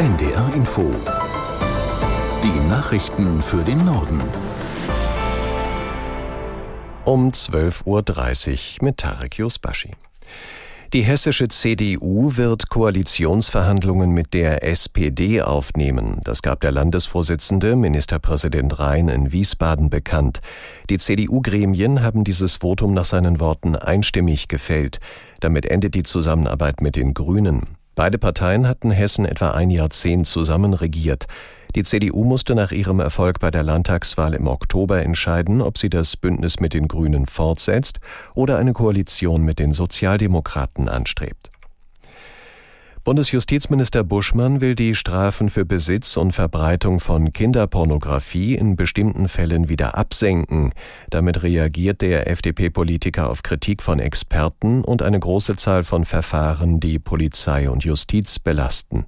NDR Info. Die Nachrichten für den Norden. Um 12.30 Uhr mit Tarek Yusbashi. Die hessische CDU wird Koalitionsverhandlungen mit der SPD aufnehmen. Das gab der Landesvorsitzende, Ministerpräsident Rhein in Wiesbaden bekannt. Die CDU-Gremien haben dieses Votum nach seinen Worten einstimmig gefällt. Damit endet die Zusammenarbeit mit den Grünen. Beide Parteien hatten Hessen etwa ein Jahrzehnt zusammen regiert. Die CDU musste nach ihrem Erfolg bei der Landtagswahl im Oktober entscheiden, ob sie das Bündnis mit den Grünen fortsetzt oder eine Koalition mit den Sozialdemokraten anstrebt. Bundesjustizminister Buschmann will die Strafen für Besitz und Verbreitung von Kinderpornografie in bestimmten Fällen wieder absenken. Damit reagiert der FDP-Politiker auf Kritik von Experten und eine große Zahl von Verfahren, die Polizei und Justiz belasten.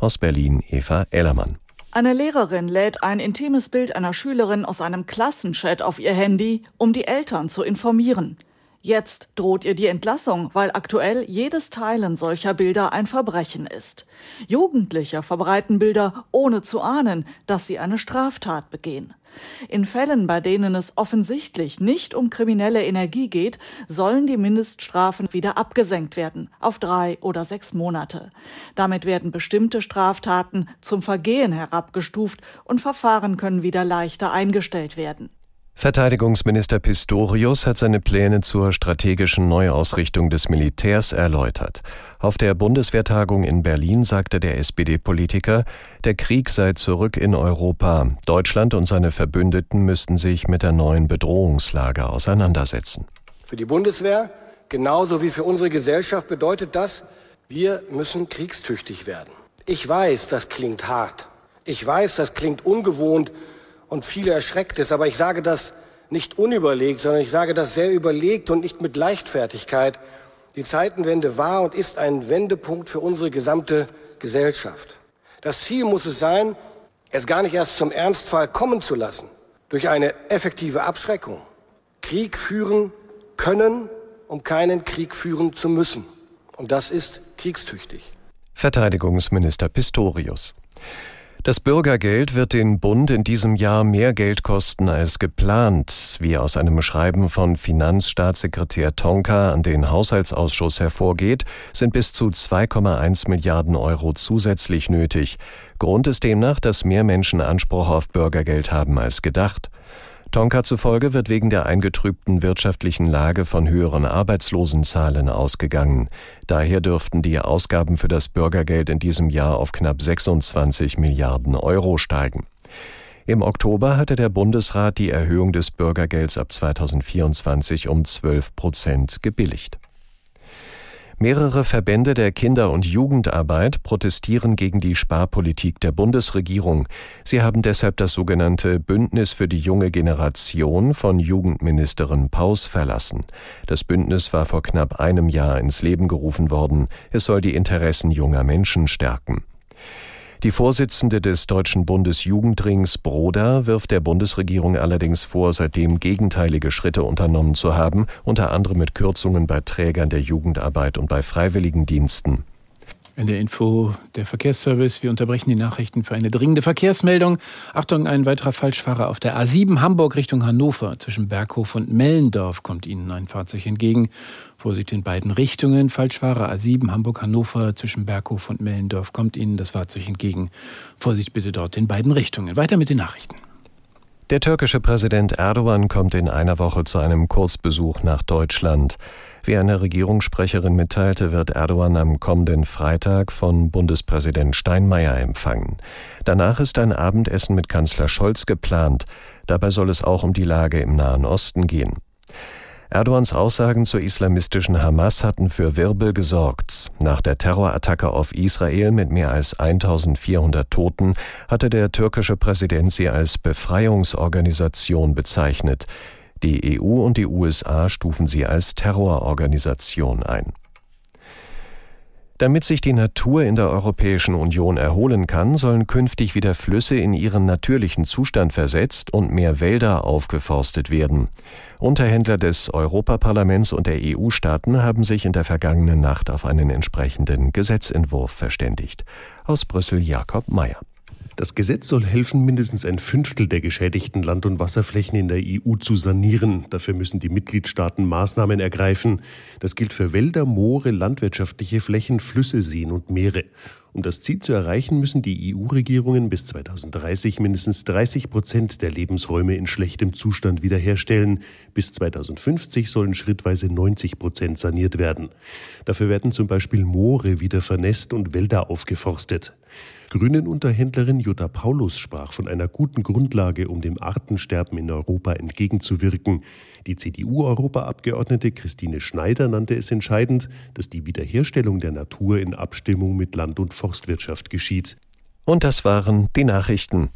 Aus Berlin Eva Ellermann. Eine Lehrerin lädt ein intimes Bild einer Schülerin aus einem Klassenchat auf ihr Handy, um die Eltern zu informieren. Jetzt droht ihr die Entlassung, weil aktuell jedes Teilen solcher Bilder ein Verbrechen ist. Jugendliche verbreiten Bilder, ohne zu ahnen, dass sie eine Straftat begehen. In Fällen, bei denen es offensichtlich nicht um kriminelle Energie geht, sollen die Mindeststrafen wieder abgesenkt werden auf drei oder sechs Monate. Damit werden bestimmte Straftaten zum Vergehen herabgestuft und Verfahren können wieder leichter eingestellt werden. Verteidigungsminister Pistorius hat seine Pläne zur strategischen Neuausrichtung des Militärs erläutert. Auf der Bundeswehrtagung in Berlin sagte der SPD-Politiker, der Krieg sei zurück in Europa. Deutschland und seine Verbündeten müssten sich mit der neuen Bedrohungslage auseinandersetzen. Für die Bundeswehr genauso wie für unsere Gesellschaft bedeutet das, wir müssen kriegstüchtig werden. Ich weiß, das klingt hart. Ich weiß, das klingt ungewohnt und viele erschreckt. Aber ich sage das nicht unüberlegt, sondern ich sage das sehr überlegt und nicht mit Leichtfertigkeit. Die Zeitenwende war und ist ein Wendepunkt für unsere gesamte Gesellschaft. Das Ziel muss es sein, es gar nicht erst zum Ernstfall kommen zu lassen, durch eine effektive Abschreckung. Krieg führen können, um keinen Krieg führen zu müssen. Und das ist kriegstüchtig. Verteidigungsminister Pistorius. Das Bürgergeld wird den Bund in diesem Jahr mehr Geld kosten als geplant, wie aus einem Schreiben von Finanzstaatssekretär Tonka an den Haushaltsausschuss hervorgeht, sind bis zu 2,1 Milliarden Euro zusätzlich nötig. Grund ist demnach, dass mehr Menschen Anspruch auf Bürgergeld haben als gedacht. Tonka zufolge wird wegen der eingetrübten wirtschaftlichen Lage von höheren Arbeitslosenzahlen ausgegangen. Daher dürften die Ausgaben für das Bürgergeld in diesem Jahr auf knapp 26 Milliarden Euro steigen. Im Oktober hatte der Bundesrat die Erhöhung des Bürgergelds ab 2024 um 12 Prozent gebilligt. Mehrere Verbände der Kinder- und Jugendarbeit protestieren gegen die Sparpolitik der Bundesregierung. Sie haben deshalb das sogenannte Bündnis für die junge Generation von Jugendministerin Paus verlassen. Das Bündnis war vor knapp einem Jahr ins Leben gerufen worden. Es soll die Interessen junger Menschen stärken. Die Vorsitzende des Deutschen Bundesjugendrings Broda wirft der Bundesregierung allerdings vor, seitdem gegenteilige Schritte unternommen zu haben, unter anderem mit Kürzungen bei Trägern der Jugendarbeit und bei Freiwilligendiensten. In der Info der Verkehrsservice. Wir unterbrechen die Nachrichten für eine dringende Verkehrsmeldung. Achtung, ein weiterer Falschfahrer auf der A7 Hamburg Richtung Hannover. Zwischen Berghof und Mellendorf kommt Ihnen ein Fahrzeug entgegen. Vorsicht in beiden Richtungen. Falschfahrer A7 Hamburg-Hannover zwischen Berghof und Mellendorf kommt Ihnen das Fahrzeug entgegen. Vorsicht bitte dort in beiden Richtungen. Weiter mit den Nachrichten. Der türkische Präsident Erdogan kommt in einer Woche zu einem Kurzbesuch nach Deutschland. Wie eine Regierungssprecherin mitteilte, wird Erdogan am kommenden Freitag von Bundespräsident Steinmeier empfangen. Danach ist ein Abendessen mit Kanzler Scholz geplant. Dabei soll es auch um die Lage im Nahen Osten gehen. Erdogans Aussagen zur islamistischen Hamas hatten für Wirbel gesorgt. Nach der Terrorattacke auf Israel mit mehr als 1400 Toten hatte der türkische Präsident sie als Befreiungsorganisation bezeichnet. Die EU und die USA stufen sie als Terrororganisation ein. Damit sich die Natur in der Europäischen Union erholen kann, sollen künftig wieder Flüsse in ihren natürlichen Zustand versetzt und mehr Wälder aufgeforstet werden. Unterhändler des Europaparlaments und der EU-Staaten haben sich in der vergangenen Nacht auf einen entsprechenden Gesetzentwurf verständigt. Aus Brüssel Jakob Mayer. Das Gesetz soll helfen, mindestens ein Fünftel der geschädigten Land- und Wasserflächen in der EU zu sanieren. Dafür müssen die Mitgliedstaaten Maßnahmen ergreifen. Das gilt für Wälder, Moore, landwirtschaftliche Flächen, Flüsse, Seen und Meere. Um das Ziel zu erreichen, müssen die EU-Regierungen bis 2030 mindestens 30 Prozent der Lebensräume in schlechtem Zustand wiederherstellen. Bis 2050 sollen schrittweise 90 Prozent saniert werden. Dafür werden zum Beispiel Moore wieder vernässt und Wälder aufgeforstet. Grünen-Unterhändlerin Jutta Paulus sprach von einer guten Grundlage, um dem Artensterben in Europa entgegenzuwirken. Die CDU-Europaabgeordnete Christine Schneider nannte es entscheidend, dass die Wiederherstellung der Natur in Abstimmung mit Land- und Forstwirtschaft geschieht. Und das waren die Nachrichten.